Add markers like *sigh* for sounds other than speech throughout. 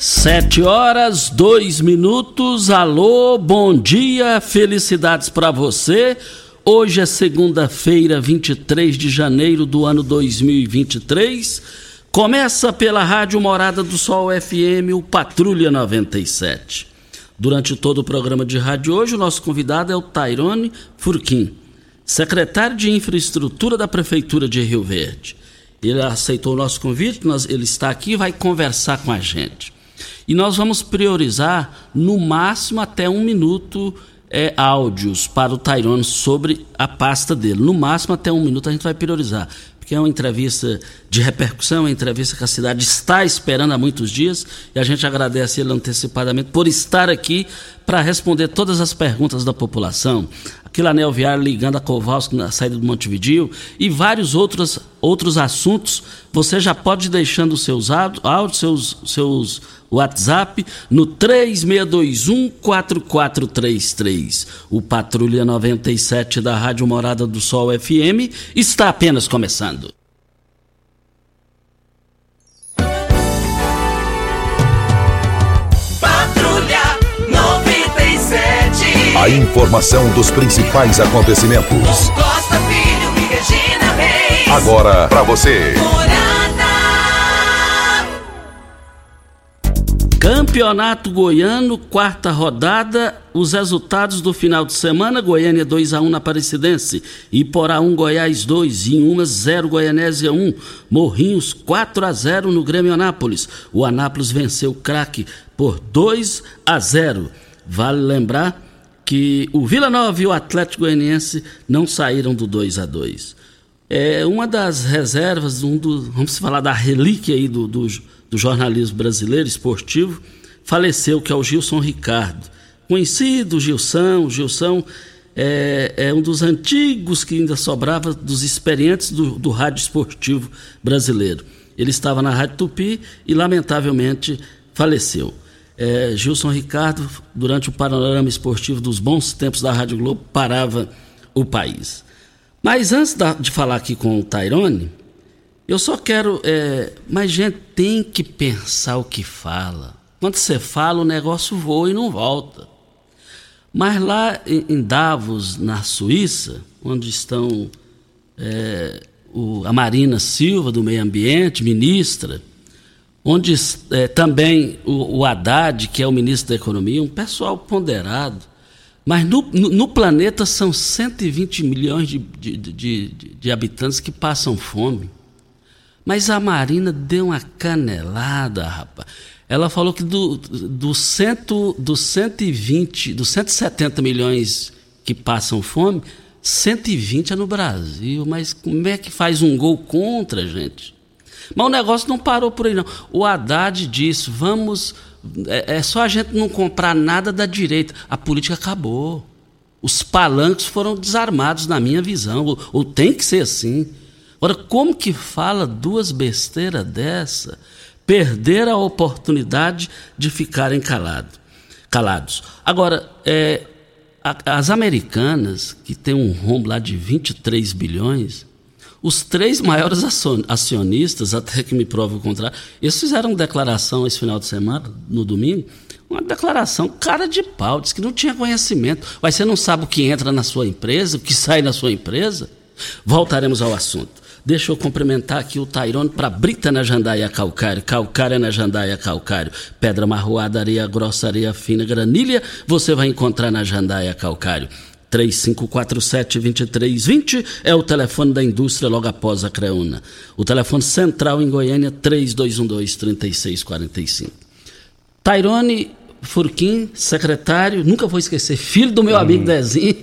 Sete horas, dois minutos. Alô, bom dia, felicidades para você. Hoje é segunda-feira, 23 de janeiro do ano 2023. Começa pela Rádio Morada do Sol FM, o Patrulha 97. Durante todo o programa de rádio hoje, o nosso convidado é o Tairone Furquim, secretário de Infraestrutura da Prefeitura de Rio Verde. Ele aceitou o nosso convite, ele está aqui e vai conversar com a gente. E nós vamos priorizar no máximo até um minuto é, áudios para o Tyrone sobre a pasta dele. No máximo até um minuto a gente vai priorizar. Porque é uma entrevista de repercussão, é uma entrevista que a cidade está esperando há muitos dias e a gente agradece ele antecipadamente por estar aqui para responder todas as perguntas da população. Aquilo anel viário ligando a Kowalski na saída do Montevideo e vários outros, outros assuntos. Você já pode ir deixando os seus áudios, seus, seus WhatsApp no 3621-4433. O Patrulha 97 da Rádio Morada do Sol FM está apenas começando. Patrulha 97. A informação dos principais acontecimentos. Costa Filho e Regina Reis. Agora para você. Campeonato Goiano, quarta rodada. Os resultados do final de semana: Goiânia 2 a 1 na Aparecidense, Iporá 1 Goiás 2, Inhumas 0 Goianésia 1, Morrinhos 4 a 0 no Grêmio Anápolis. O Anápolis venceu o craque por 2 a 0. Vale lembrar que o Vila Nova e o Atlético Goianiense não saíram do 2 a 2. É uma das reservas, um vamos falar da relíquia aí do, do do jornalismo brasileiro esportivo, faleceu, que é o Gilson Ricardo. Conhecido Gilson, Gilson é, é, um dos antigos que ainda sobrava dos experientes do, do rádio esportivo brasileiro. Ele estava na Rádio Tupi e, lamentavelmente, faleceu. É, Gilson Ricardo, durante o panorama esportivo dos bons tempos da Rádio Globo, parava o país. Mas antes da, de falar aqui com o Tairone, eu só quero. É, mas, gente, tem que pensar o que fala. Quando você fala, o negócio voa e não volta. Mas lá em Davos, na Suíça, onde estão é, o, a Marina Silva, do Meio Ambiente, ministra, onde é, também o, o Haddad, que é o ministro da Economia, um pessoal ponderado. Mas no, no, no planeta são 120 milhões de, de, de, de habitantes que passam fome. Mas a Marina deu uma canelada, rapaz. Ela falou que do, do, cento, do 120, dos 170 milhões que passam fome, 120 é no Brasil. Mas como é que faz um gol contra, gente? Mas o negócio não parou por aí, não. O Haddad disse: vamos. É, é só a gente não comprar nada da direita. A política acabou. Os palanques foram desarmados, na minha visão. Ou, ou tem que ser assim. Ora, como que fala duas besteiras dessa? Perder a oportunidade de ficarem calado, calados. Agora, é, as americanas, que têm um rombo lá de 23 bilhões, os três maiores acionistas, até que me prova o contrário, eles fizeram declaração esse final de semana, no domingo, uma declaração cara de pau, diz que não tinha conhecimento. Mas você não sabe o que entra na sua empresa, o que sai na sua empresa? Voltaremos ao assunto. Deixa eu cumprimentar aqui o Tairone para Brita na Jandaia Calcário, Calcária na Jandaia Calcário, Pedra Marroada, Areia Grossa, Areia Fina, Granilha, você vai encontrar na Jandaia Calcário. 3547-2320 é o telefone da indústria logo após a Creuna. O telefone central em Goiânia, 3212-3645. Tairone Furquim, secretário, nunca vou esquecer, filho do meu hum. amigo Dezinho,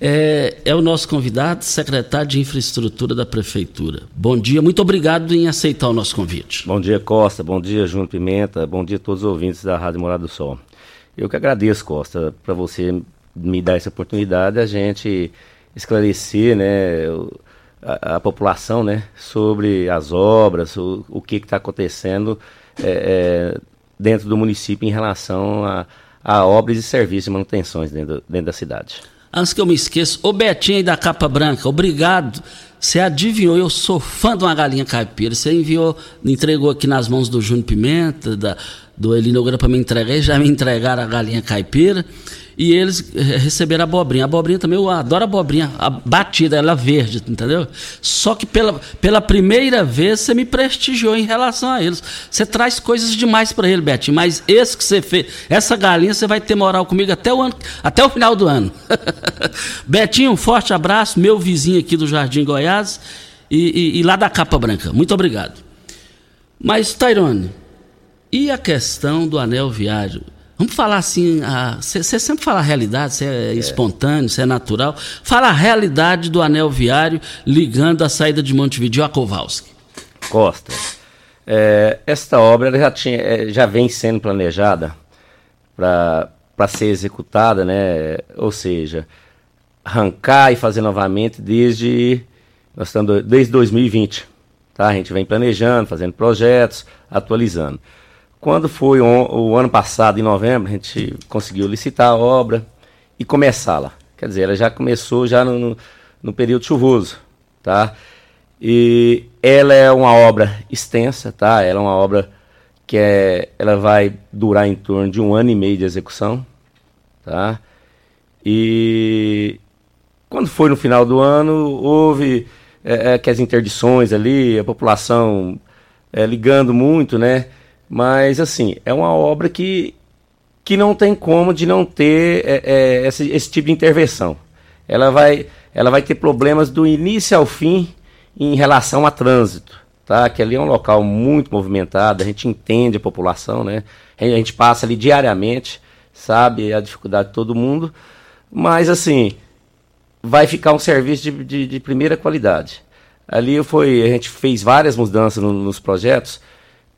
é, é, o nosso convidado, secretário de Infraestrutura da Prefeitura. Bom dia, muito obrigado em aceitar o nosso convite. Bom dia, Costa. Bom dia, Júnior Pimenta. Bom dia a todos os ouvintes da Rádio Morada do Sol. Eu que agradeço, Costa, para você me dar essa oportunidade, a gente esclarecer, né, a, a população, né, sobre as obras, o, o que está acontecendo é, é, dentro do município em relação a, a obras e serviços e manutenções dentro, dentro da cidade. Antes que eu me esqueça, o Betinho aí da Capa Branca, obrigado. Você adivinhou, eu sou fã de uma galinha caipira. Você enviou, entregou aqui nas mãos do Júnior Pimenta, da, do Elinogura para me entregar, já me entregaram a galinha caipira e eles eh, receberam abobrinha. A abobrinha também, eu adoro a abobrinha, a batida, ela verde, entendeu? Só que pela, pela primeira vez você me prestigiou em relação a eles. Você traz coisas demais para ele, Betinho, mas esse que você fez, essa galinha você vai ter moral comigo até o, ano, até o final do ano. *laughs* Betinho, um forte abraço, meu vizinho aqui do Jardim Goiás e, e, e lá da Capa Branca. Muito obrigado. Mas, Tairone, e a questão do anel viário? Vamos falar assim, você sempre fala a realidade, se é, é, espontâneo, se é natural. Fala a realidade do anel viário ligando a saída de Montevideo a Kowalski. Costa, é, esta obra já, tinha, é, já vem sendo planejada para ser executada, né? ou seja, arrancar e fazer novamente desde, nós estamos, desde 2020. Tá? A gente vem planejando, fazendo projetos, atualizando. Quando foi o, ano passado, em novembro, a gente conseguiu licitar a obra e começá-la. Quer dizer, ela já começou já no, no, no período chuvoso, tá? E ela é uma obra extensa, tá? Ela é uma obra que é, ela vai durar em torno de um ano e meio de execução, tá? E quando foi no final do ano, houve é, é, que as interdições ali, a população é, ligando muito, né? Mas, assim, é uma obra que, que não tem como de não ter é, é, esse, esse tipo de intervenção. Ela vai, ela vai ter problemas do início ao fim em relação a trânsito. Tá? Que ali é um local muito movimentado, a gente entende a população, né? A gente passa ali diariamente, sabe a dificuldade de todo mundo, mas assim, vai ficar um serviço de, de, de primeira qualidade. Ali foi, a gente fez várias mudanças no, nos projetos,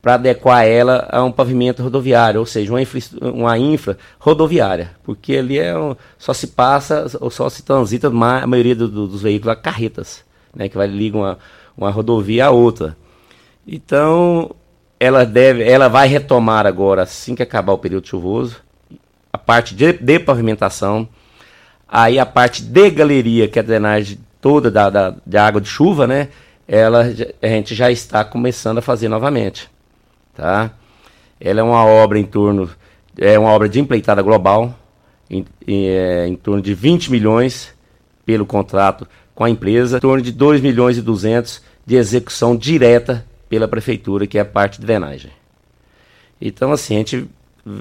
para adequar ela a um pavimento rodoviário, ou seja, uma infra, uma infra rodoviária, porque ali é um, só se passa ou só se transita a maioria do, do, dos veículos a carretas, né, que vai ligar uma, uma rodovia a outra. Então, ela deve, ela vai retomar agora assim que acabar o período chuvoso, a parte de, de pavimentação, aí a parte de galeria, que é a drenagem toda da, da, de água de chuva, né? Ela, a gente já está começando a fazer novamente tá? Ela é uma obra em torno, é uma obra de empleitada global, em, em, é, em torno de 20 milhões pelo contrato com a empresa, em torno de 2 milhões e 200 de execução direta pela prefeitura, que é a parte de drenagem. Então, assim, a gente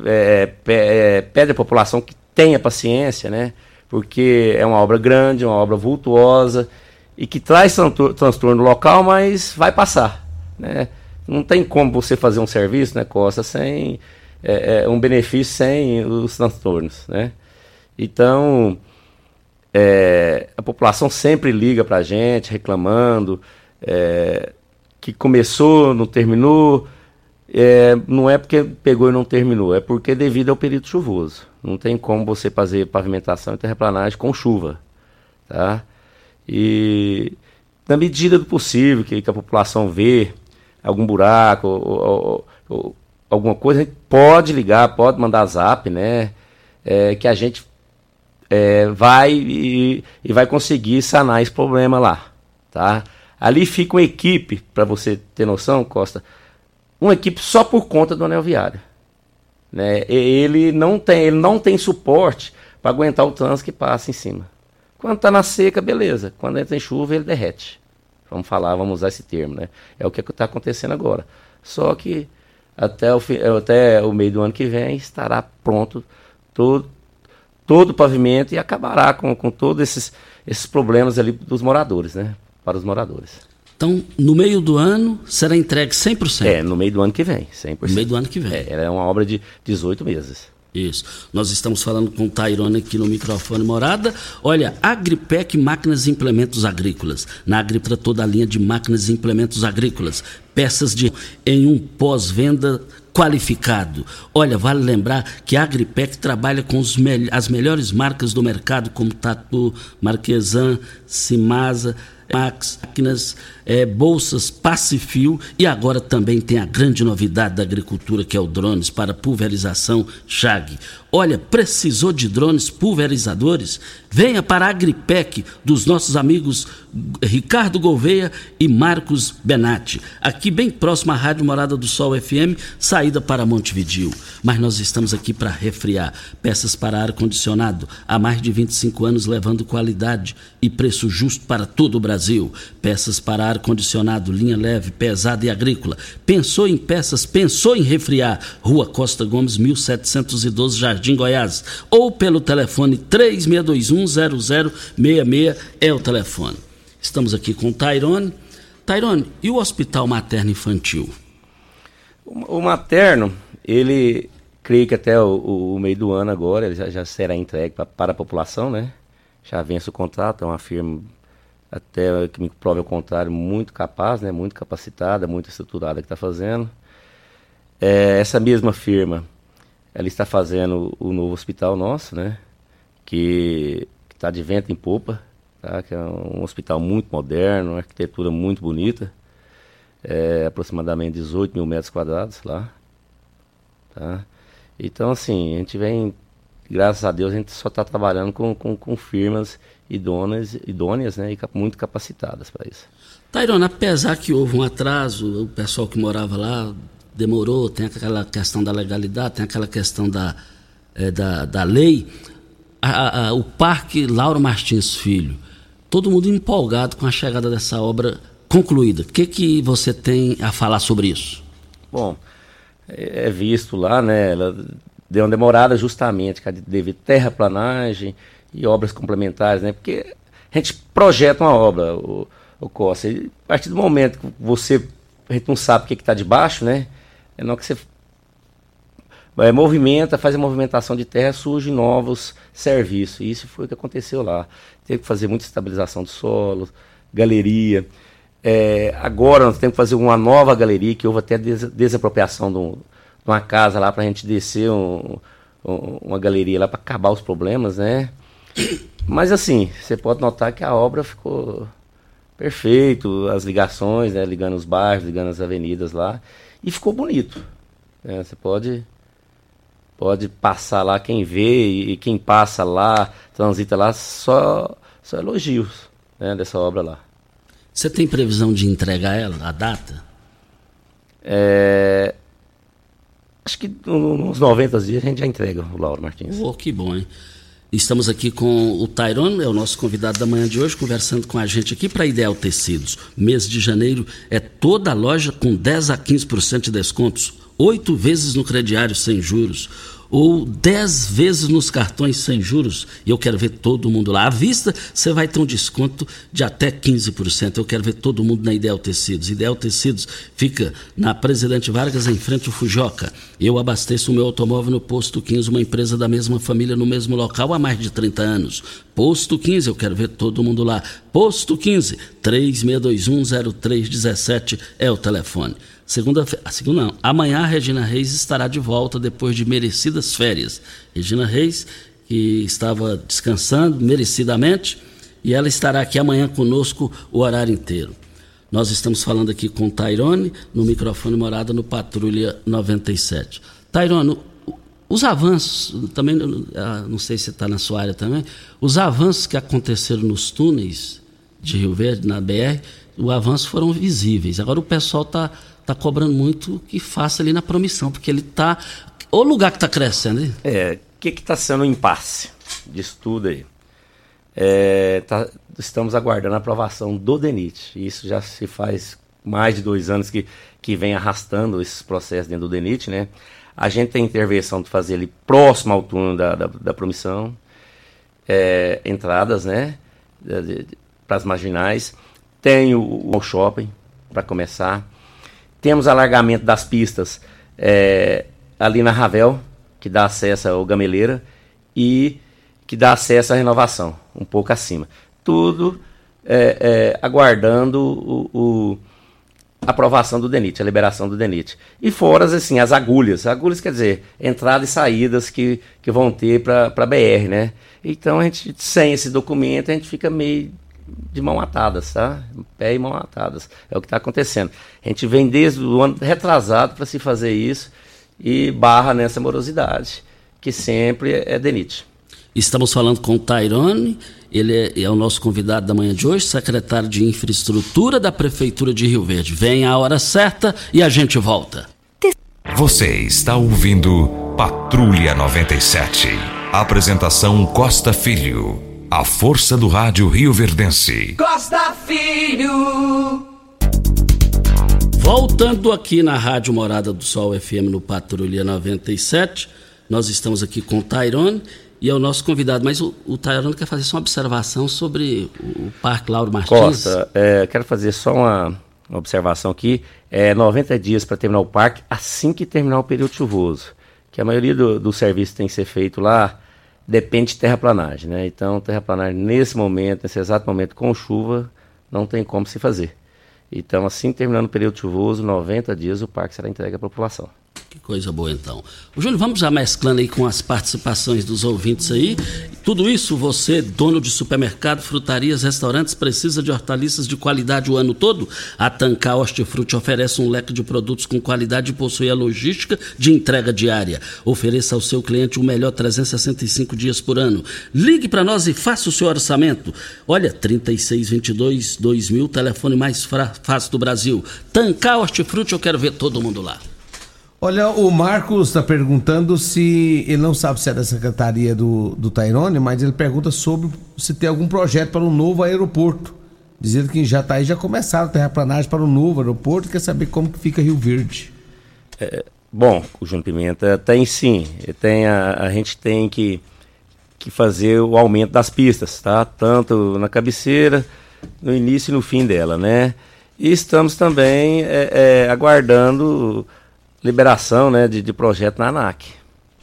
é, é, pede à população que tenha paciência, né? Porque é uma obra grande, uma obra vultuosa e que traz transtorno local, mas vai passar, né? Não tem como você fazer um serviço, né, Costa, sem é, é, um benefício sem os transtornos, né? Então, é, a população sempre liga para a gente reclamando é, que começou, não terminou. É, não é porque pegou e não terminou, é porque devido ao período chuvoso. Não tem como você fazer pavimentação e terraplanagem com chuva, tá? E na medida do possível que, que a população vê algum buraco ou, ou, ou, alguma coisa, a gente pode ligar, pode mandar zap, né? É, que a gente é, vai e, e, vai conseguir sanar esse problema lá, tá? Ali fica uma equipe, para você ter noção, Costa, uma equipe só por conta do anel viário. Né? Ele não tem, ele não tem suporte para aguentar o trânsito que passa em cima. Quando está na seca, beleza. Quando entra em chuva, ele derrete. Vamos falar, vamos usar esse termo, né? É o que está acontecendo agora. Só que até o, até o meio do ano que vem estará pronto todo, todo o pavimento e acabará com, com todos esses, esses problemas ali dos moradores, né? Para os moradores. Então, no meio do ano, será entregue 100%? É, no meio do ano que vem, 100%. No meio do ano que vem. É, é uma obra de 18 meses. Isso. Nós estamos falando com o Tairone aqui no microfone morada. Olha, Agripec Máquinas e Implementos Agrícolas. Na Agripra toda a linha de máquinas e implementos agrícolas. Peças de em um pós-venda qualificado. Olha, vale lembrar que a Agripec trabalha com me as melhores marcas do mercado, como Tatu, Marquesan, Simasa, Máquinas, é, bolsas, Pacifio e agora também tem a grande novidade da agricultura que é o drones para pulverização Chag. Olha, precisou de drones pulverizadores? Venha para a Agripec dos nossos amigos Ricardo Gouveia e Marcos Benatti, aqui bem próximo à Rádio Morada do Sol FM, saída para Montevidil. Mas nós estamos aqui para resfriar peças para ar-condicionado há mais de 25 anos, levando qualidade e preço justo para todo o Brasil. Peças para ar-condicionado, linha leve, pesada e agrícola. Pensou em peças, pensou em refriar. Rua Costa Gomes, 1712, Jardim Goiás. Ou pelo telefone 36210066 é o telefone. Estamos aqui com o Tairone. Tairone, e o Hospital Materno Infantil? O, materno, ele creio que até o, o, meio do ano agora ele já, já será entregue pra, para a população, né? Já vence o contrato, é uma firma até que me prove o contrário, muito capaz, né, muito capacitada, muito estruturada que está fazendo. É, essa mesma firma, ela está fazendo o novo hospital nosso, né, que está de vento em popa, tá, que é um hospital muito moderno, uma arquitetura muito bonita, é, aproximadamente 18 mil metros quadrados lá. Tá? Então, assim, a gente vem, graças a Deus, a gente só está trabalhando com, com, com firmas idôneas, idôneas né, e muito capacitadas para isso. Tairona, apesar que houve um atraso, o pessoal que morava lá demorou, tem aquela questão da legalidade, tem aquela questão da, é, da, da lei, a, a, o Parque Lauro Martins Filho, todo mundo empolgado com a chegada dessa obra concluída. O que, que você tem a falar sobre isso? Bom, é, é visto lá, né, ela deu uma demorada justamente devido terraplanagem, e obras complementares, né? Porque a gente projeta uma obra, o, o Costa, e a partir do momento que você, a gente não sabe o que está debaixo, né? É não que você é, movimenta, faz a movimentação de terra, surgem novos serviços. E isso foi o que aconteceu lá. Teve que fazer muita estabilização do solo, galeria. É, agora nós temos que fazer uma nova galeria, que houve até des desapropriação de, um, de, uma casa lá para a gente descer um, um, uma galeria lá para acabar os problemas, né? Mas assim, você pode notar que a obra ficou perfeito, as ligações, né, ligando os bairros, ligando as avenidas lá, e ficou bonito. Né? Você pode pode passar lá, quem vê e, quem passa lá, transita lá, só, só elogios né, dessa obra lá. Você tem previsão de entregar ela, a data? É, acho que uns 90 dias a gente já entrega o Lauro Martins. Oh, que bom, hein? Estamos aqui com o Tyrone, é o nosso convidado da manhã de hoje, conversando com a gente aqui para Ideal Tecidos. Mês de janeiro é toda a loja com 10 a 15% de descontos, oito vezes no crediário sem juros ou 10 vezes nos cartões sem juros, e eu quero ver todo mundo lá. À vista, você vai ter um desconto de até 15%. Eu quero ver todo mundo na Ideal Tecidos. Ideal Tecidos fica na Presidente Vargas, em frente ao Fujoca. Eu abasteço o meu automóvel no Posto 15, uma empresa da mesma família no mesmo local há mais de 30 anos. Posto 15, eu quero ver todo mundo lá. Posto 15, 36210317 é o telefone. Segunda, segunda não. Amanhã a Regina Reis estará de volta depois de merecidas férias. Regina Reis, que estava descansando merecidamente, e ela estará aqui amanhã conosco o horário inteiro. Nós estamos falando aqui com Tairone, no microfone morada no Patrulha 97. Tairone, os avanços, também, ah, não sei se está na sua área também, os avanços que aconteceram nos túneis de Rio Verde, na BR, os avanços foram visíveis. Agora o pessoal está está cobrando muito que faça ali na promissão, porque ele está. O lugar que está crescendo. Hein? É, o que está sendo um impasse disso tudo aí? É, tá, estamos aguardando a aprovação do DENIT. Isso já se faz mais de dois anos que, que vem arrastando esses processos dentro do DENIT, né? A gente tem intervenção de fazer ali próximo ao túnel da, da, da promissão, é, entradas, né? Para as marginais. Tem o, o shopping, para começar. Temos alargamento das pistas é, ali na Ravel, que dá acesso ao gameleira e que dá acesso à renovação, um pouco acima. Tudo é, é, aguardando a aprovação do DENIT, a liberação do DENIT. E fora, assim, as agulhas. Agulhas quer dizer, entradas e saídas que, que vão ter para a BR, né? Então, a gente, sem esse documento, a gente fica meio de mão atadas, tá? Pé e mão atadas. É o que está acontecendo. A gente vem desde o ano retrasado para se fazer isso e barra nessa morosidade, que sempre é DENIT. Estamos falando com o Tairone, ele é, é, o nosso convidado da manhã de hoje, secretário de Infraestrutura da Prefeitura de Rio Verde. Vem a hora certa e a gente volta. Você está ouvindo Patrulha 97. Apresentação Costa Filho. A força do rádio Rio Verdense. Costa Filho. Voltando aqui na Rádio Morada do Sol FM no Patrulha 97, nós estamos aqui com o Tairone e é o nosso convidado. Mas o, o Tairone quer fazer só uma observação sobre o, Parque Lauro Martins. Costa, é, quero fazer só uma, uma observação aqui. É 90 dias para terminar o parque assim que terminar o período chuvoso. Que a maioria do, do serviço tem que ser feito lá depende de terraplanagem, né? Então, terraplanagem nesse momento, nesse exato momento, com chuva, não tem como se fazer. Então, assim terminando o período chuvoso, 90 dias, o parque será entregue à população. Que coisa boa então. O Júnior, vamos já mesclando aí com as participações dos ouvintes aí. Tudo isso, você, dono de supermercado, frutarias, restaurantes, precisa de hortaliças de qualidade o ano todo? A Tancar Hortifruti oferece um leque de produtos com qualidade e possui a logística de entrega diária. Ofereça ao seu cliente o melhor 365 dias por ano. Ligue para nós e faça o seu orçamento. Olha, 3622 2000, telefone mais fácil do Brasil. Tancar Hortifruti, eu quero ver todo mundo lá. Olha, o Marcos está perguntando se ele não sabe se é da secretaria do, do Tairone, mas ele pergunta sobre se tem algum projeto para um novo aeroporto. Dizendo que já está aí, já começaram a terraplanagem para um novo aeroporto, quer saber como que fica Rio Verde. É, bom, o João Pimenta tem sim, tem a, a gente tem que, que fazer o aumento das pistas, tá? Tanto na cabeceira, no início e no fim dela, né? E estamos também é, é, aguardando liberação né, de, de projeto na ANAC.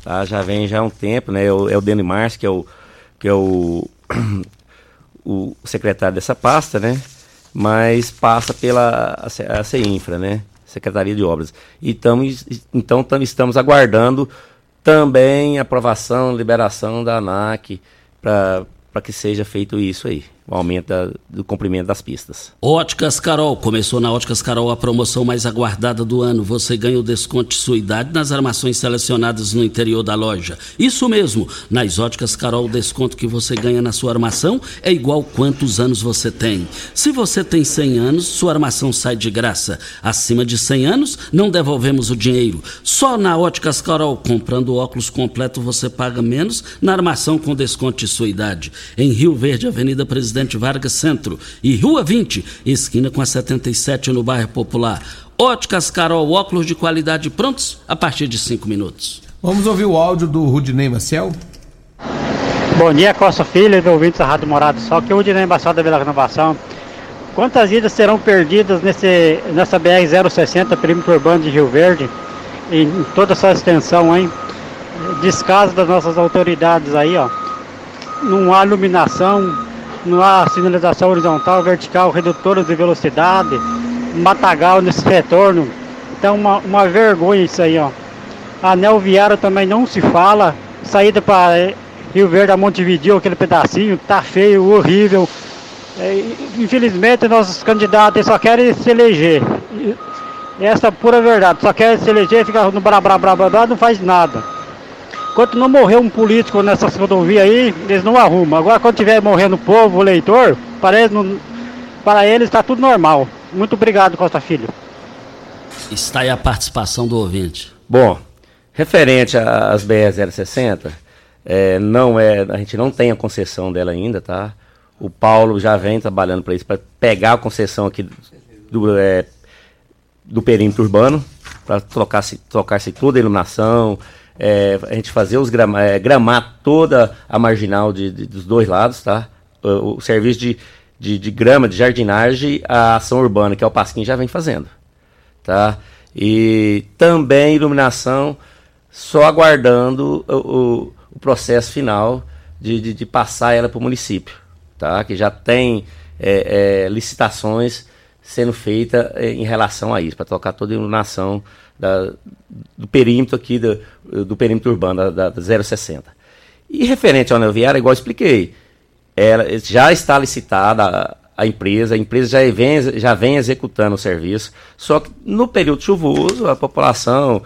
Tá? Já vem já há um tempo, né? É o, é Dani Mars, que é o, que é o, *clears throat* o secretário dessa pasta, né? Mas passa pela a, a CINFRA, né? Secretaria de Obras. E tamo, então tam, estamos aguardando também aprovação, liberação da ANAC para que seja feito isso aí o aumento da, do comprimento das pistas. Óticas Carol. Começou na Óticas Carol a promoção mais aguardada do ano. Você ganha o desconto de sua idade nas armações selecionadas no interior da loja. Isso mesmo. Nas Óticas Carol, o desconto que você ganha na sua armação é igual quantos anos você tem. Se você tem 100 anos, sua armação sai de graça. Acima de 100 anos, não devolvemos o dinheiro. Só na Óticas Carol, comprando óculos completo, você paga menos na armação com desconto de sua idade. Em Rio Verde, Avenida Presidente Presidente Vargas Centro e Rua 20, esquina com a 77 no bairro Popular. Óticas Carol, óculos de qualidade prontos a partir de 5 minutos. Vamos ouvir o áudio do Rudinei Maciel? Bom dia, Costa Filho, ouvintes da Rádio Morado Sol, que é o Rudinei Maciel da Vila Renovação. Quantas vidas serão perdidas nesse, nessa BR-060, perímetro urbano de Rio Verde, em toda essa extensão, hein? Descaso das nossas autoridades aí, ó. Não há iluminação, há sinalização horizontal, vertical, redutora de velocidade, matagal nesse retorno. Então uma, uma vergonha isso aí, ó. Anel viário também não se fala. Saída para Rio Verde a Montevideo, aquele pedacinho, tá feio, horrível. É, infelizmente nossos candidatos só querem se eleger. Essa é pura verdade, só querem se eleger, fica no blá blá blá blá, blá não faz nada. Enquanto não morrer um político nessas rodovias aí, eles não arrumam. Agora quando tiver morrendo o povo, o eleitor, parece não, para eles está tudo normal. Muito obrigado, Costa Filho. Está aí a participação do ouvinte. Bom, referente às BR-060, é, não é, a gente não tem a concessão dela ainda, tá? O Paulo já vem trabalhando para isso, para pegar a concessão aqui do, é, do perímetro urbano, para trocar-se trocar -se toda a iluminação, é, a gente fazer os é, gramar toda a marginal de, de, dos dois lados, tá? O, o serviço de, de, de, grama, de jardinagem, a ação urbana, que é o Pasquim, já vem fazendo, tá? E também iluminação só aguardando o, o, o processo final de, de, de passar ela para o município, tá? Que já tem é, é, licitações sendo feitas é, em relação a isso, para tocar toda a iluminação da, do perímetro aqui, do, do perímetro urbano da, da 060. E referente ao anel igual expliquei, ela já está licitada a, a empresa, a empresa já vem, já vem executando o serviço, só que no período chuvoso, a população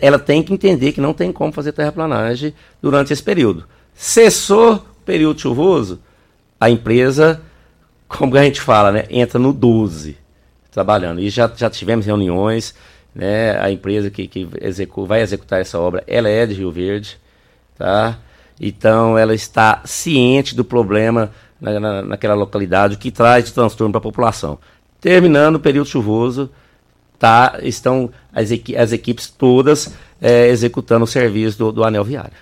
ela tem que entender que não tem como fazer terraplanagem durante esse período. Cessou o período chuvoso, a empresa, como a gente fala, né, entra no 12 trabalhando. E já, já tivemos reuniões, né, a empresa que, que execu, vai executar essa obra, ela é de Rio Verde, tá? Então ela está ciente do problema na, na, naquela localidade, o que traz de transtorno para a população. Terminando o período chuvoso, tá, estão as, equi as equipes todas é, executando o serviço do, do anel viário.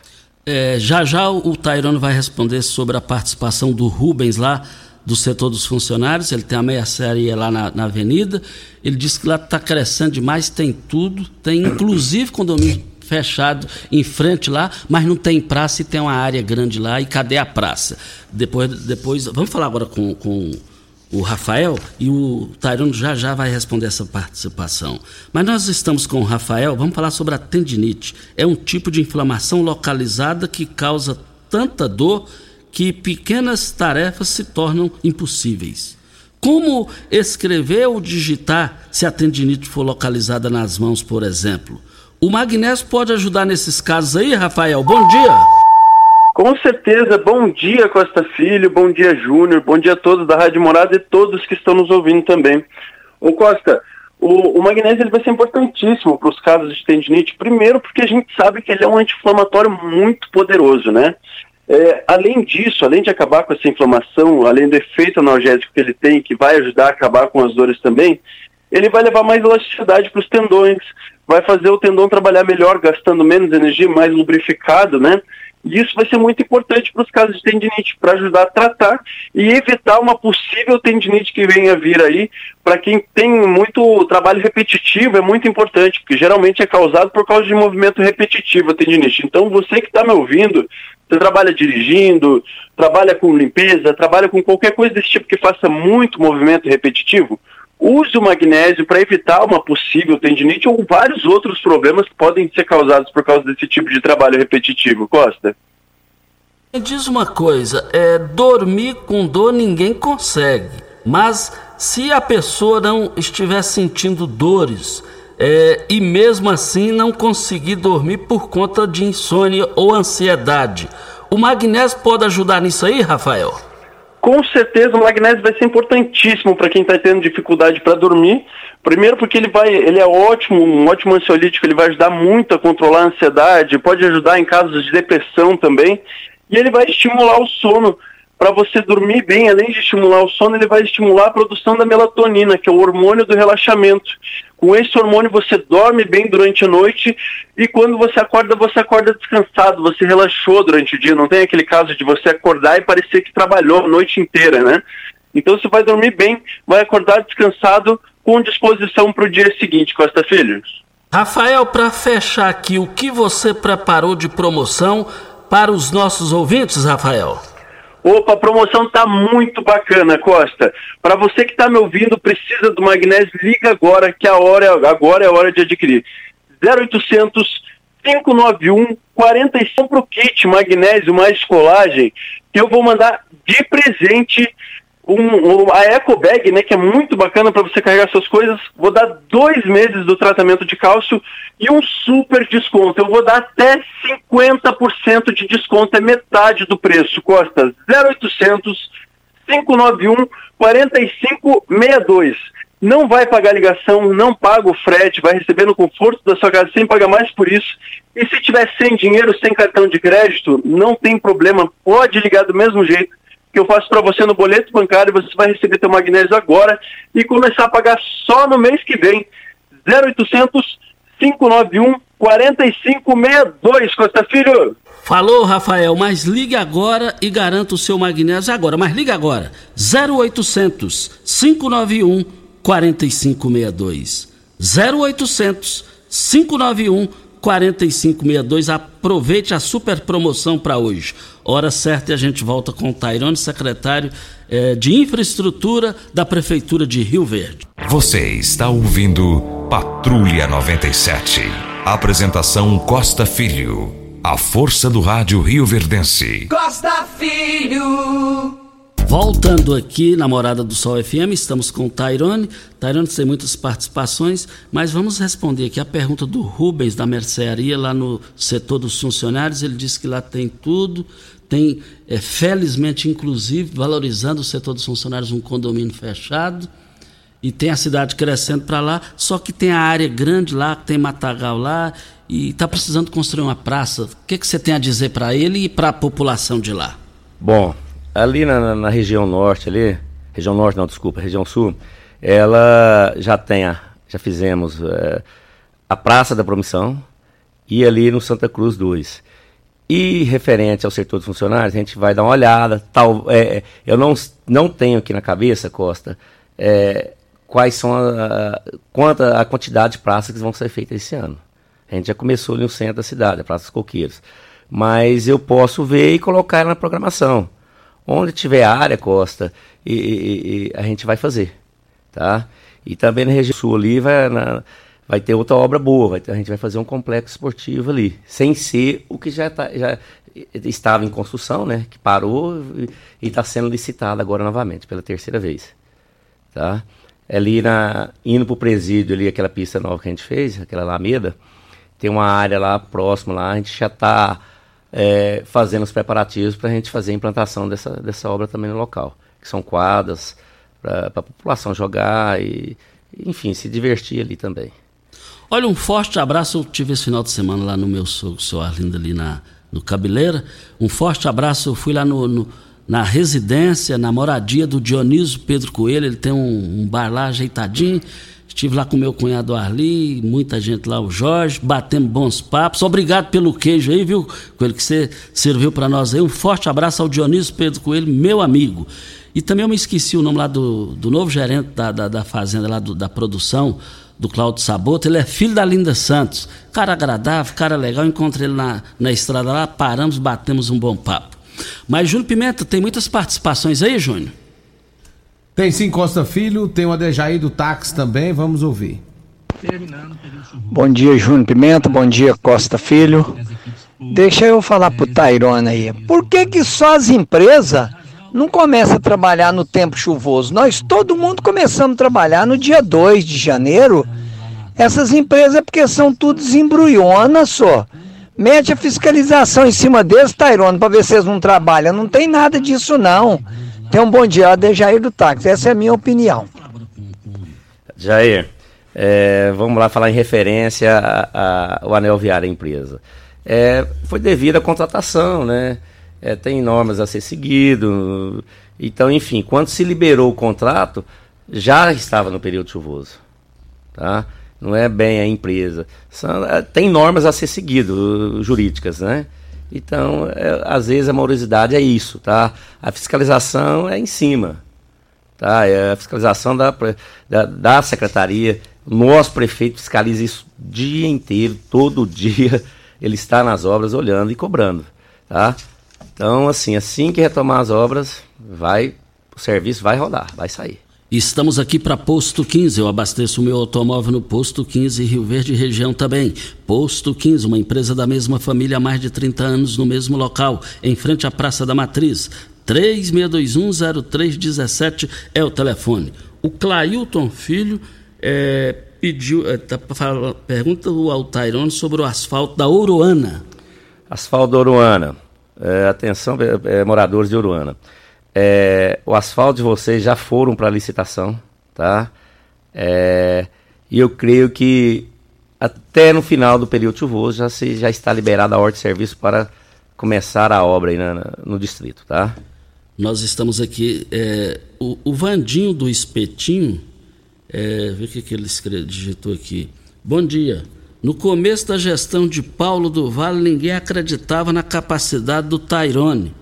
É, já já o Tairano vai responder sobre a participação do Rubens lá do setor dos funcionários. Ele tem a mercearia lá na, na avenida. Ele disse que lá está crescendo demais, tem tudo, tem inclusive condomínio fechado em frente lá, mas não tem praça e tem uma área grande lá. E cadê a praça? Depois, depois vamos falar agora com, com o Rafael e o Tairano já já vai responder essa participação. Mas nós estamos com o Rafael, vamos falar sobre a tendinite. É um tipo de inflamação localizada que causa tanta dor que pequenas tarefas se tornam impossíveis. Como escrever ou digitar se a tendinite for localizada nas mãos, por exemplo? O magnésio pode ajudar nesses casos aí, Rafael? Bom dia! Com certeza, bom dia Costa Filho, bom dia Júnior, bom dia a todos da Rádio Morada e todos que estão nos ouvindo também. Ô Costa, o, o magnésio ele vai ser importantíssimo para os casos de tendinite, primeiro porque a gente sabe que ele é um anti-inflamatório muito poderoso, né? É, além disso, além de acabar com essa inflamação, além do efeito analgésico que ele tem, que vai ajudar a acabar com as dores também, ele vai levar mais elasticidade para os tendões, vai fazer o tendão trabalhar melhor, gastando menos energia, mais lubrificado, né? E isso vai ser muito importante para os casos de tendinite, para ajudar a tratar e evitar uma possível tendinite que venha a vir aí. Para quem tem muito trabalho repetitivo, é muito importante, porque geralmente é causado por causa de movimento repetitivo a tendinite. Então, você que está me ouvindo, você trabalha dirigindo, trabalha com limpeza, trabalha com qualquer coisa desse tipo que faça muito movimento repetitivo, use o magnésio para evitar uma possível tendinite ou vários outros problemas que podem ser causados por causa desse tipo de trabalho repetitivo. Costa? Me diz uma coisa, é, dormir com dor ninguém consegue, mas se a pessoa não estiver sentindo dores é, e mesmo assim não conseguir dormir por conta de insônia ou ansiedade, o magnésio pode ajudar nisso aí, Rafael? Com certeza o magnésio vai ser importantíssimo para quem está tendo dificuldade para dormir. Primeiro porque ele vai, ele é ótimo, um ótimo ansiolítico, ele vai ajudar muito a controlar a ansiedade, pode ajudar em casos de depressão também, e ele vai estimular o sono para você dormir bem, além de estimular o sono, ele vai estimular a produção da melatonina, que é o hormônio do relaxamento. Com esse hormônio você dorme bem durante a noite e quando você acorda, você acorda descansado, você relaxou durante o dia. Não tem aquele caso de você acordar e parecer que trabalhou a noite inteira, né? Então você vai dormir bem, vai acordar descansado com disposição para o dia seguinte, Costa Filhos. Rafael, para fechar aqui, o que você preparou de promoção para os nossos ouvintes, Rafael? Opa, a promoção tá muito bacana, Costa. Para você que está me ouvindo, precisa do magnésio, liga agora, que a hora é, agora é a hora de adquirir. 0800 591 45 pro kit magnésio mais colagem, que eu vou mandar de presente um, um, a Eco Bag, né, que é muito bacana para você carregar suas coisas. Vou dar dois meses do tratamento de cálcio e um super desconto. Eu vou dar até 50% de desconto, é metade do preço. Costa 0800 591 4562. Não vai pagar ligação, não paga o frete, vai receber no conforto da sua casa sem pagar mais por isso. E se tiver sem dinheiro, sem cartão de crédito, não tem problema, pode ligar do mesmo jeito que eu faço para você no boleto bancário, você vai receber teu magnésio agora e começar a pagar só no mês que vem. 0800 591 4562, Costa Filho. Falou, Rafael, mas ligue agora e garanta o seu magnésio agora. Mas liga agora. 0800 591 4562. 0800 591 4562. Aproveite a super promoção para hoje. Hora certa e a gente volta com o Tairone, secretário eh, de Infraestrutura da Prefeitura de Rio Verde. Você está ouvindo Patrulha 97. Apresentação Costa Filho. A força do rádio Rio Verdense. Costa Filho. Voltando aqui na Morada do Sol FM, estamos com o Tairone. Tairone tem muitas participações, mas vamos responder aqui a pergunta do Rubens da mercearia lá no setor dos funcionários. Ele disse que lá tem tudo, tem, é, felizmente, inclusive, valorizando o setor dos funcionários, um condomínio fechado. E tem a cidade crescendo para lá, só que tem a área grande lá, tem matagal lá, e está precisando construir uma praça. O que, que você tem a dizer para ele e para a população de lá? Bom, ali na, na, região norte, ali, região norte não, desculpa, região sul, ela já tem, a, já fizemos é, a Praça da Promissão e ali no Santa Cruz 2. E referente ao setor dos funcionários, a gente vai dar uma olhada. Tal, é, eu não, não tenho aqui na cabeça, Costa, é, quais são a, a, a quantidade de praças que vão ser feitas esse ano. A gente já começou ali no centro da cidade, a Praça dos Coqueiros. Mas eu posso ver e colocar ela na programação. Onde tiver área, Costa, e, e, e, a gente vai fazer, tá? E também na região sul ali vai, na, vai ter outra obra boa, ter, a gente vai fazer um complexo esportivo ali, sem ser o que já, tá, já estava em construção, né? Que parou e está sendo licitado agora novamente, pela terceira vez, tá? Ali na, indo para o presídio ali, aquela pista nova que a gente fez, aquela Alameda, tem uma área lá próxima lá, a gente já está é, fazendo os preparativos para a gente fazer a implantação dessa, dessa obra também no local, que são quadras para a população jogar e, enfim, se divertir ali também. Olha, um forte abraço. Eu tive esse final de semana lá no meu sogro, seu Arlindo, ali na, no Cabeleira. Um forte abraço. Eu fui lá no, no, na residência, na moradia do Dionísio Pedro Coelho. Ele tem um, um bar lá ajeitadinho. Estive lá com meu cunhado Arli, muita gente lá, o Jorge, batemos bons papos. Obrigado pelo queijo aí, viu, Coelho, que você serviu para nós aí. Um forte abraço ao Dionísio Pedro Coelho, meu amigo. E também eu me esqueci o nome lá do, do novo gerente da, da, da fazenda, lá do, da produção, do Claudio Saboto. Ele é filho da Linda Santos. Cara agradável, cara legal. Encontrei ele na, na estrada lá, paramos, batemos um bom papo. Mas, Júnior Pimenta, tem muitas participações aí, Júnior? Tem sim Costa Filho, tem o Adejaí do táxi também, vamos ouvir. Bom dia, Júnior Pimenta, bom dia, Costa Filho. Deixa eu falar pro Tairona aí. Por que que só as empresas não começam a trabalhar no tempo chuvoso? Nós, todo mundo, começamos a trabalhar no dia 2 de janeiro. Essas empresas é porque são tudo desembrulhonas só. Mete a fiscalização em cima deles, Tairona, para ver se eles não trabalham. Não tem nada disso não. Tenha um bom dia, Jair do Táxi. Essa é a minha opinião. Jair, é, vamos lá falar em referência ao anel viário da empresa. É, foi devido à contratação, né? É, tem normas a ser seguido. Então, enfim, quando se liberou o contrato, já estava no período chuvoso. Tá? Não é bem a empresa. São, é, tem normas a ser seguido, jurídicas, né? Então, é, às vezes a morosidade é isso, tá? A fiscalização é em cima, tá? É a fiscalização da, da, da secretaria. Nosso prefeito fiscaliza isso dia inteiro, todo *laughs* dia. Ele está nas obras olhando e cobrando, tá? Então, assim, assim que retomar as obras, vai, o serviço vai rodar, vai sair. Estamos aqui para Posto 15. Eu abasteço o meu automóvel no Posto 15 Rio Verde região também. Posto 15, uma empresa da mesma família há mais de 30 anos no mesmo local, em frente à Praça da Matriz. 36210317 é o telefone. O Clailton Filho é, pediu, é, tá, pergunta ao Tairone sobre o asfalto da Uruana. Asfalto da Uruana. É, atenção, é, é, moradores de Uruana. É, o asfalto de vocês já foram para licitação, tá? É, e eu creio que até no final do período chuvoso já, se, já está liberada a ordem de serviço para começar a obra aí na, na, no distrito, tá? Nós estamos aqui. É, o, o, Vandinho do Espetinho, é, vê o que, que ele digitou aqui. Bom dia. No começo da gestão de Paulo do Vale, ninguém acreditava na capacidade do Tairone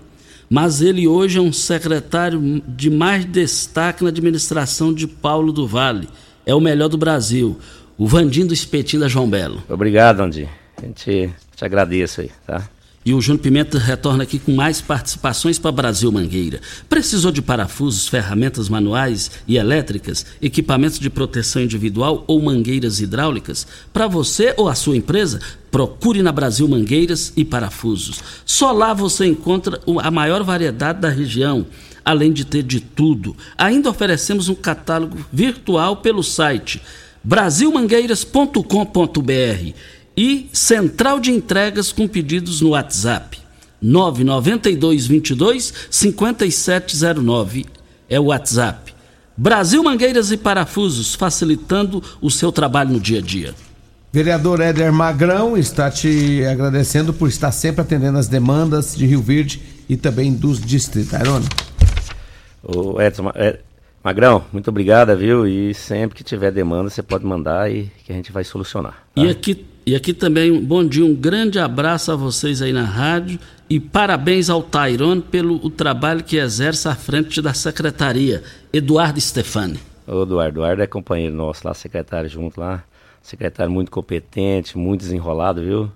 mas ele hoje é um secretário de mais destaque na administração de Paulo do Vale. É o melhor do Brasil. O Vandinho do Espetinho da João Belo. Obrigado, Andy. A gente te agradeço aí, tá? E o Júnior Pimenta retorna aqui com mais participações para Brasil Mangueira. Precisou de parafusos, ferramentas manuais e elétricas, equipamentos de proteção individual ou mangueiras hidráulicas? Para você ou a sua empresa, procure na Brasil Mangueiras e Parafusos. Só lá você encontra a maior variedade da região, além de ter de tudo. Ainda oferecemos um catálogo virtual pelo site brasilmangueiras.com.br e central de entregas com pedidos no WhatsApp. 992 22 5709 é o WhatsApp. Brasil Mangueiras e Parafusos, facilitando o seu trabalho no dia a dia. Vereador Éder Magrão está te agradecendo por estar sempre atendendo as demandas de Rio Verde e também dos distritos. Airona. O Edson, é, Magrão, muito obrigado, viu? E sempre que tiver demanda, você pode mandar e que a gente vai solucionar. Tá? E aqui e aqui também, bom dia, um grande abraço a vocês aí na rádio e parabéns ao Tairone pelo o trabalho que exerce à frente da secretaria. Eduardo Stefani. O Eduardo, Eduardo é companheiro nosso lá, secretário junto lá. Secretário muito competente, muito desenrolado, viu?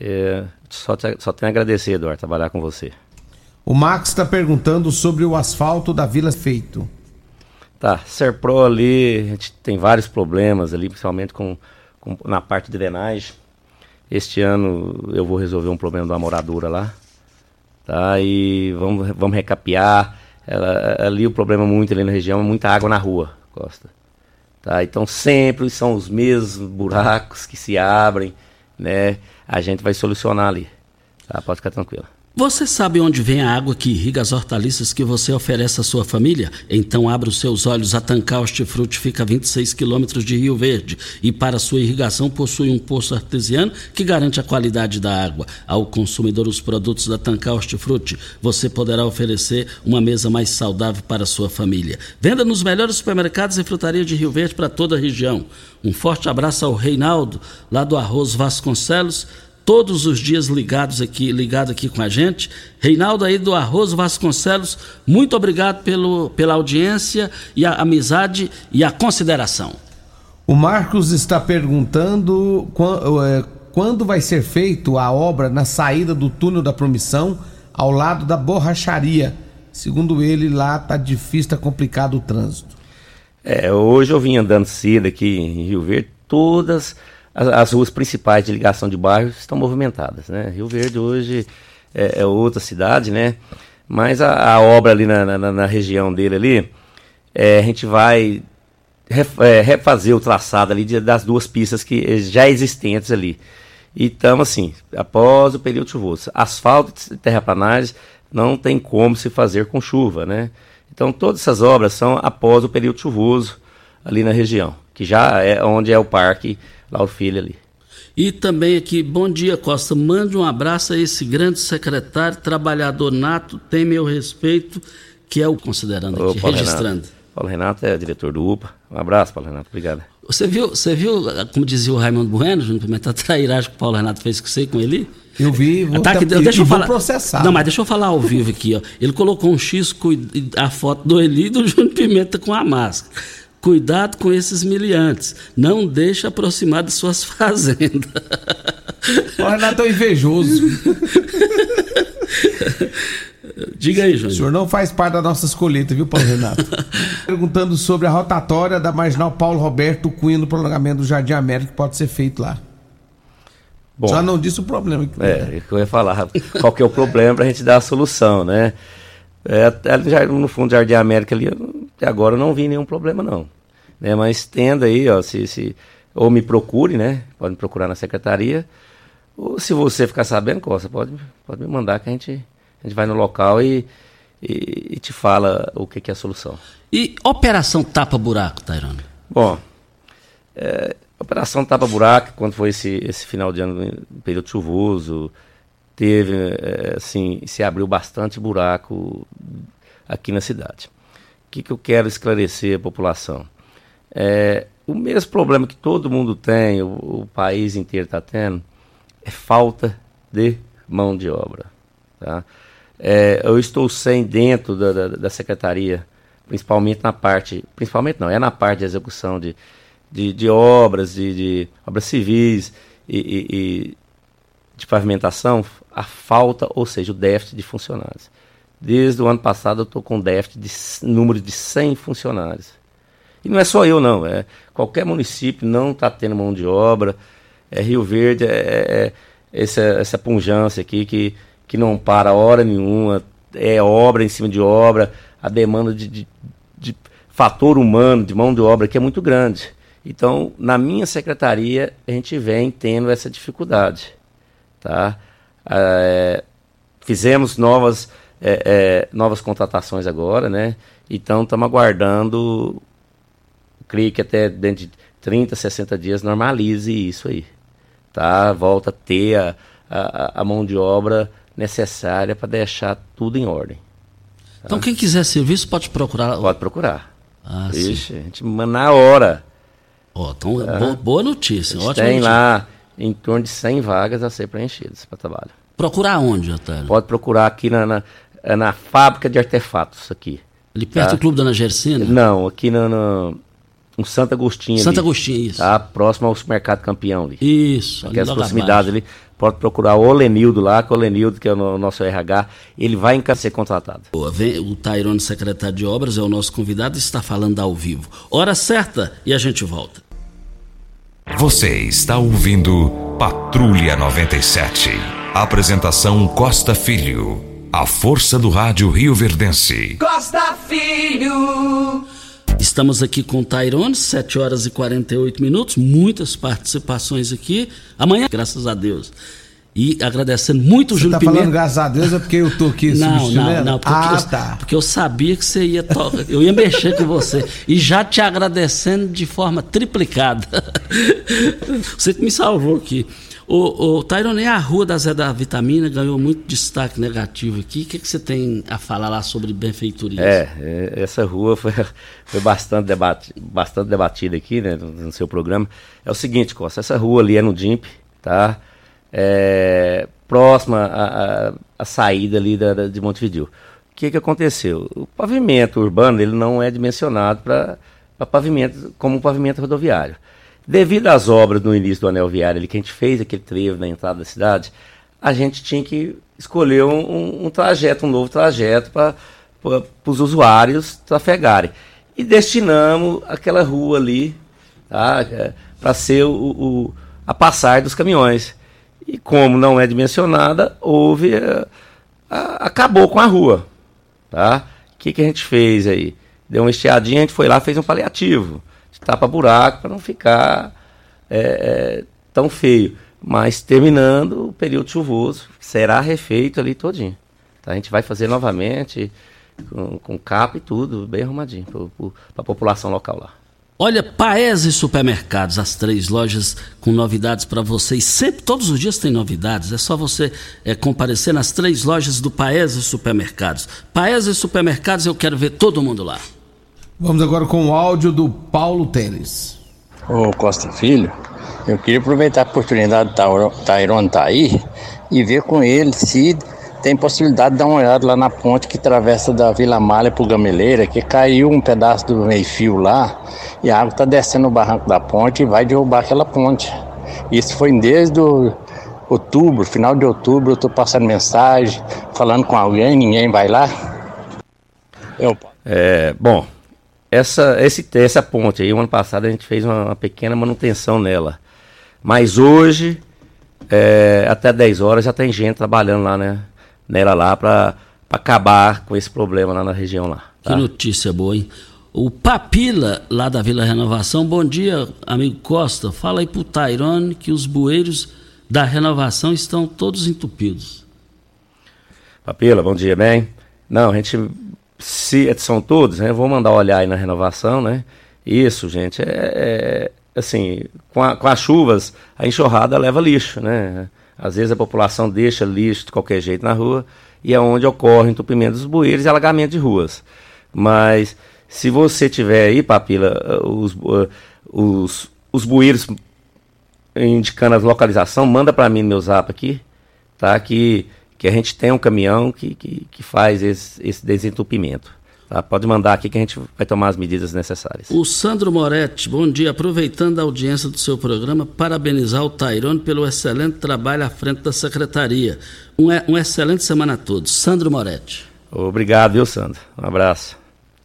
É, só, te, só tenho a agradecer, Eduardo, trabalhar com você. O Max está perguntando sobre o asfalto da Vila Feito. Tá, Serpro ali, a gente tem vários problemas ali, principalmente com na parte de drenagem. Este ano eu vou resolver um problema da moradora lá. Tá? E vamos, vamos recapear. Ela, ali o problema muito ali na região é muita água na rua, Costa. Tá? Então sempre são os mesmos buracos que se abrem, né? A gente vai solucionar ali. Tá? Pode ficar tranquilo. Você sabe onde vem a água que irriga as hortaliças que você oferece à sua família? Então abra os seus olhos. A Tancar Hortifruti fica a 26 quilômetros de Rio Verde e para sua irrigação possui um poço artesiano que garante a qualidade da água. Ao consumidor os produtos da Tancar Hortifruti, você poderá oferecer uma mesa mais saudável para a sua família. Venda nos melhores supermercados e frutaria de Rio Verde para toda a região. Um forte abraço ao Reinaldo, lá do Arroz Vasconcelos todos os dias ligados aqui, ligado aqui com a gente. Reinaldo aí do Arroz Vasconcelos, muito obrigado pelo, pela audiência e a amizade e a consideração. O Marcos está perguntando é, quando vai ser feito a obra na saída do túnel da Promissão ao lado da borracharia. Segundo ele, lá tá difícil, tá complicado o trânsito. É, hoje eu vim andando cedo aqui em Rio Verde, todas as, as, ruas principais de ligação de bairros estão movimentadas, né? Rio Verde hoje é, é outra cidade, né? Mas a, a obra ali na, na, na, região dele ali, é, a gente vai ref, é, refazer o traçado ali de, das duas pistas que já existentes ali. E estamos assim, após o período chuvoso. Asfalto e terraplanagem não tem como se fazer com chuva, né? Então todas essas obras são após o período chuvoso ali na região, que já é onde é o parque Lauro Filho ali. E também aqui, bom dia Costa, mande um abraço a esse grande secretário, trabalhador nato, tem meu respeito, que é o considerando aqui, Paulo registrando. Renato. Paulo Renato é diretor do UPA. Um abraço, Paulo Renato, obrigado. Você viu, você viu como dizia o Raimundo Bueno, Júnior Pimenta, a *laughs* trairagem que o Paulo Renato fez com você com ele? Eu vi, vou, tá aqui, deixa eu falar. processar. Não, mas deixa eu falar ao vivo aqui, ó. Ele colocou um X com a foto do Eli e do Júnior Pimenta com a máscara. Cuidado com esses miliantes. Não deixe aproximar de suas *laughs* fazendas. O Renato é invejoso. *laughs* Diga aí, Júnior. O senhor não faz parte das nossas colheitas, viu, Paulo Renato? *laughs* Perguntando sobre a rotatória da marginal Paulo Roberto Cunha no prolongamento do Jardim América que pode ser feito lá. Bom, Já não disse o problema. É, é, que eu ia falar. Qual que é o problema para a gente dar a solução, né? É, no fundo do Jardim América ali, até agora eu não vi nenhum problema, não. Né? Mas tenda aí, ó, se, se, ou me procure, né? Pode me procurar na secretaria. Ou se você ficar sabendo, Costa, pode, pode me mandar que a gente, a gente vai no local e, e, e te fala o que, que, é a solução. E operação tapa-buraco, Tairone? Bom, é, operação tapa-buraco, quando foi esse, esse final de ano, período chuvoso, teve, é, assim, se abriu bastante buraco aqui na cidade. O que, que eu quero esclarecer à população? É, o mesmo problema que todo mundo tem, o, o país inteiro está tendo, é falta de mão de obra. Tá? É, eu estou sem dentro da, da, da, secretaria, principalmente na parte, principalmente não, é na parte de execução de, de, de obras, de, de, obras civis e, e, de pavimentação, a falta, ou seja, o déficit de funcionários. Desde o ano passado eu estou com déficit de número de 100 funcionários. E não é só eu, não. É, qualquer município não está tendo mão de obra. É Rio Verde, é, é, é essa, essa punjância aqui que, que não para hora nenhuma. É obra em cima de obra. A demanda de, de, de fator humano, de mão de obra que é muito grande. Então, na minha secretaria, a gente vem tendo essa dificuldade. Tá? É, fizemos novas, é, é, novas contratações agora, né? Então, estamos aguardando, creio que até dentro de 30, 60 dias normalize isso aí. Tá? Volta a ter a, a, a mão de obra necessária para deixar tudo em ordem. Tá? Então, quem quiser serviço pode procurar. Pode procurar. Ah, Ixi, sim. a gente na hora. Oh, então, é. boa, boa notícia. Ótima tem notícia. lá em torno de 100 vagas a ser preenchidas para trabalho. Procurar onde, Otávio? Pode procurar aqui na, na, na fábrica de artefatos aqui. Ali perto tá? do Clube da Ana Gersina? Não, aqui no, no, no Santo Agostinho. Santo ali, Agostinho, isso. Tá? Próximo ao supermercado campeão ali. Isso. Aquelas proximidades ali. Pode procurar o Lenildo lá, que é o Lenildo, que é o nosso RH, ele vai ser contratado. Boa, vem, o Tairone, secretário de obras, é o nosso convidado e está falando ao vivo. Hora certa e a gente volta. Você está ouvindo Patrulha 97. Apresentação Costa Filho. A força do rádio Rio Verdense. Costa Filho. Estamos aqui com o Tairone, 7 horas e 48 minutos, muitas participações aqui. Amanhã, graças a Deus. E agradecendo muito o Júlio tá Pimenta. falando graças a Deus é porque eu tô aqui Não, não, não. Porque, ah, eu, tá. porque eu sabia que você ia tocar. Eu ia mexer com você. E já te agradecendo de forma triplicada. *laughs* Você que me salvou aqui. O, o Tairone, a Rua da Zé da Vitamina ganhou muito destaque negativo aqui. O que, que você tem a falar lá sobre benfeitoria? É, é, essa rua foi, *laughs* foi bastante, debate, bastante debatida aqui né, no, no seu programa. É o seguinte, Costa, essa rua ali é no DIMP, tá? É, próxima à, à, à saída ali da, de Montevideo. O que, que aconteceu? O pavimento urbano ele não é dimensionado para pavimento como um pavimento rodoviário. Devido às obras no início do anel viário ali, que a gente fez aquele trevo na entrada da cidade, a gente tinha que escolher um, um, trajeto, um novo trajeto para os usuários trafegarem. E destinamos aquela rua ali tá, para ser o, o, a passagem dos caminhões. E como não é dimensionada, houve. A, a, acabou com a rua. Tá? O que, que a gente fez aí? Deu uma estiadinha, a gente foi lá fez um paliativo tapa buraco para não ficar é, é, tão feio. Mas terminando o período chuvoso, será refeito ali todinho. Tá? A gente vai fazer novamente com, com capa e tudo, bem arrumadinho, para a população local lá. Olha, Paese Supermercados, as três lojas com novidades para vocês. Sempre, todos os dias tem novidades. É só você é, comparecer nas três lojas do Paese Supermercados. Paese Supermercados, eu quero ver todo mundo lá. Vamos agora com o áudio do Paulo Tênis. Ô Costa Filho, eu queria aproveitar a oportunidade do Tairon tá aí e ver com ele se tem possibilidade de dar uma olhada lá na ponte que atravessa da Vila Malha para o Gameleira, que caiu um pedaço do meio-fio lá e a água está descendo o barranco da ponte e vai derrubar aquela ponte. Isso foi desde o outubro, final de outubro, eu estou passando mensagem, falando com alguém, ninguém vai lá. Eu... É, bom, essa, esse, essa ponte aí, o ano passado a gente fez uma, uma pequena manutenção nela. Mas hoje, é, até 10 horas, já tem gente trabalhando lá, né? Nela lá para acabar com esse problema lá na região lá. Tá? Que notícia boa, hein? O Papila, lá da Vila Renovação, bom dia, amigo Costa. Fala aí pro Tairone que os bueiros da renovação estão todos entupidos. Papila, bom dia, bem? Não, a gente se são todos, né? Vou mandar olhar aí na renovação, né? Isso, gente, é, é assim, com, a, com as chuvas, a enxurrada leva lixo, né? Às vezes a população deixa lixo de qualquer jeito na rua e é onde ocorre entupimento dos bueiros e alagamento de ruas. Mas se você tiver aí, Papila, os, os, os bueiros indicando a localização, manda para mim no meu zap aqui, tá? Que que a gente tem um caminhão que, que, que faz esse, esse desentupimento. Tá? Pode mandar aqui que a gente vai tomar as medidas necessárias. O Sandro Moretti, bom dia. Aproveitando a audiência do seu programa, parabenizar o Tairone pelo excelente trabalho à frente da secretaria. Um, um excelente semana a todos. Sandro Moretti. Obrigado, viu, Sandro? Um abraço.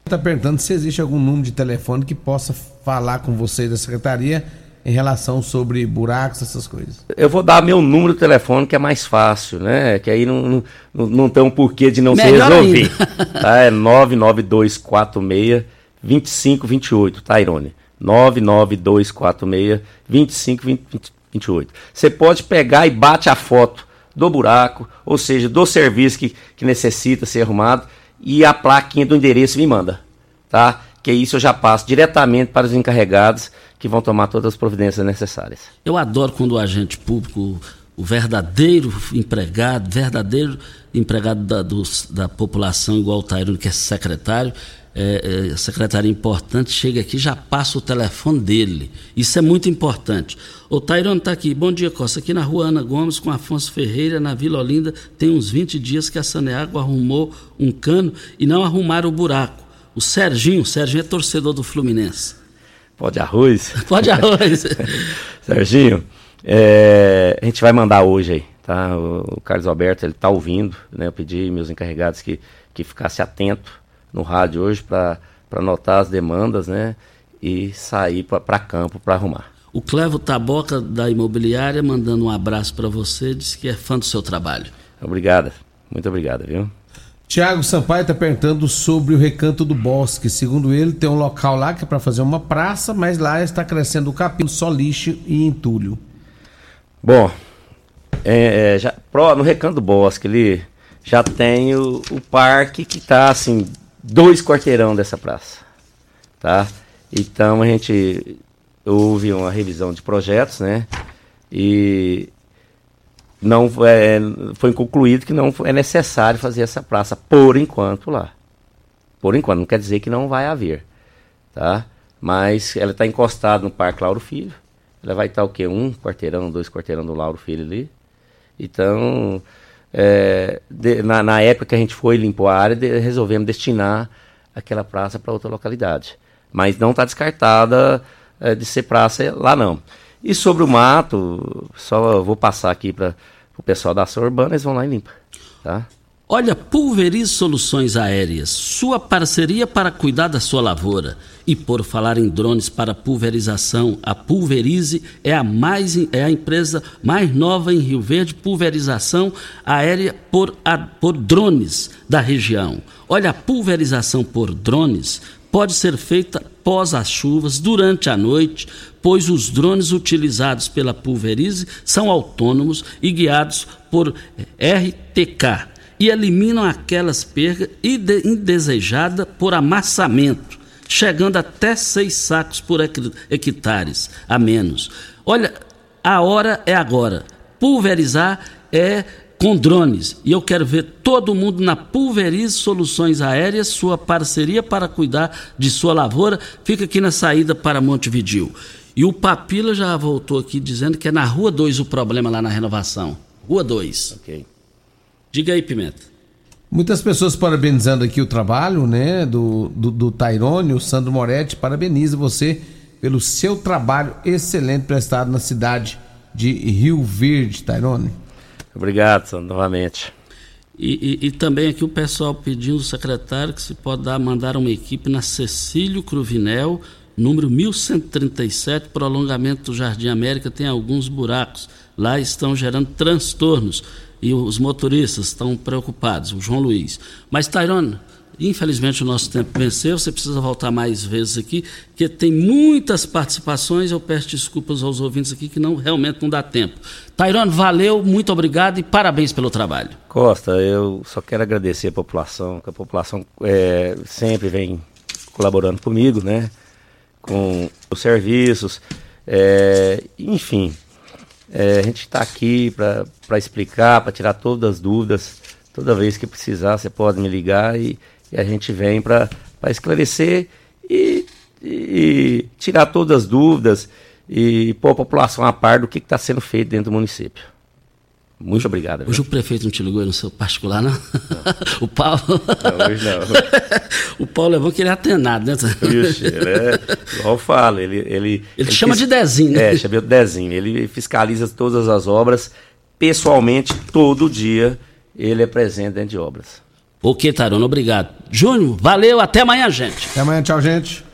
Está perguntando se existe algum número de telefone que possa falar com vocês da secretaria em relação sobre buracos, essas coisas. Eu vou dar meu número de telefone que é mais fácil, né? Que aí não, não, não tem um porquê de não Melhor se resolver. *laughs* tá? É 99246 2528, tá, Irone? 99246 2528. Você pode pegar e bate a foto do buraco, ou seja, do serviço que, que necessita ser arrumado, e a plaquinha do endereço me manda, tá? Que isso eu já passo diretamente para os encarregados que vão tomar todas as providências necessárias. Eu adoro quando o agente público, o verdadeiro empregado, verdadeiro empregado da, do, da população, igual o Tairone, que é secretário, é, é, secretária importante, chega aqui já passa o telefone dele. Isso é muito importante. O Tairone está aqui. Bom dia, Costa. Aqui na rua Ana Gomes, com Afonso Ferreira, na Vila Olinda, tem uns 20 dias que a Saneago arrumou um cano e não arrumaram o buraco. O Serginho, o Serginho é torcedor do Fluminense. Pode arroz? *laughs* Pode arroz. *laughs* Serginho, é, a gente vai mandar hoje aí, tá? O, o Carlos Alberto, ele tá ouvindo, né? Eu pedi meus encarregados que, que ficasse atento no rádio hoje para anotar as demandas, né? E sair para campo para arrumar. O Clevo Taboca da Imobiliária mandando um abraço para você, diz que é fã do seu trabalho. Obrigado, muito obrigado, viu? Tiago Sampaio está perguntando sobre o Recanto do Bosque. Segundo ele, tem um local lá que é para fazer uma praça, mas lá está crescendo o capim, só lixo e entulho. Bom, é, é, já, no Recanto do Bosque ele já tem o, o parque que está assim, dois quarteirão dessa praça. Tá? Então a gente houve uma revisão de projetos, né? E não é, foi concluído que não é necessário fazer essa praça por enquanto lá. Por enquanto, não quer dizer que não vai haver, tá? Mas ela está encostada no Parque Lauro Filho. Ela vai estar o quê? Um quarteirão, dois quarteirão do Lauro Filho ali. Então, é, de, na, na, época que a gente foi limpou a área, de, resolvemos destinar aquela praça para outra localidade. Mas não está descartada é, de ser praça lá não. E sobre o mato, só vou passar aqui para o pessoal da ação urbana, eles vão lá e limpam. Tá? Olha, Pulverize Soluções Aéreas, sua parceria para cuidar da sua lavoura. E por falar em drones para pulverização, a Pulverize é a, mais, é a empresa mais nova em Rio Verde, pulverização aérea por, a, por drones da região. Olha, a pulverização por drones pode ser feita pós as chuvas, durante a noite, pois os drones utilizados pela Pulverize são autônomos e guiados por RTK e eliminam aquelas perdas indesejadas por amassamento, chegando até seis sacos por hectares a menos. Olha, a hora é agora. Pulverizar é com drones. E eu quero ver todo mundo na Pulverize Soluções Aéreas, sua parceria para cuidar de sua lavoura. Fica aqui na saída para Montevidil. E o Papila já voltou aqui dizendo que é na Rua 2 o problema lá na renovação. Rua 2. Ok. Diga aí, Pimenta. Muitas pessoas parabenizando aqui o trabalho, né, do, do, do Tairone, o Sandro Moretti, parabeniza você pelo seu trabalho excelente prestado na cidade de Rio Verde, Tairone. Obrigado, Sandro, novamente. E, e, e, também aqui o pessoal pedindo o secretário que se pode dar, mandar uma equipe na Cecílio Cruvinel, número 1137, prolongamento do Jardim América, tem alguns buracos. Lá estão gerando transtornos e os motoristas estão preocupados, o João Luiz. Mas, Tairone, Infelizmente o nosso tempo venceu, você precisa voltar mais vezes aqui, porque tem muitas participações, eu peço desculpas aos ouvintes aqui que não realmente não dá tempo. Tairone, valeu, muito obrigado e parabéns pelo trabalho. Costa, eu só quero agradecer a população, que a população é, sempre vem colaborando comigo, né? Com os serviços, é, enfim. É, a gente está aqui para explicar, para tirar todas as dúvidas. Toda vez que precisar, você pode me ligar e e a gente vem para esclarecer e, e, tirar todas as dúvidas e pôr a população a par do que está sendo feito dentro do município. Muito obrigado. Hoje o prefeito não te ligou no seu particular, não? não. *laughs* o Paulo. Não, hoje não. *laughs* o Paulo é bom que ele é atenado, né? Ixi, ele é, igual eu falo, ele. Ele, ele, ele chama fis... de Dezinho, né? É, chama de Dezinho. Ele fiscaliza todas as obras, pessoalmente, todo dia, ele é presente dentro de obras. Ok, Tarona, obrigado. Júnior, valeu, até amanhã, gente. Até amanhã, tchau, gente.